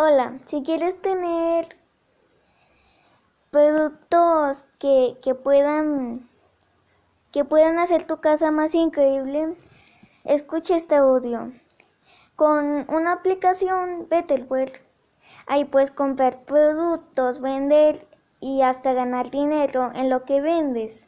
Hola, si quieres tener productos que, que puedan que puedan hacer tu casa más increíble, escucha este audio. Con una aplicación Betterware, ahí puedes comprar productos, vender y hasta ganar dinero en lo que vendes.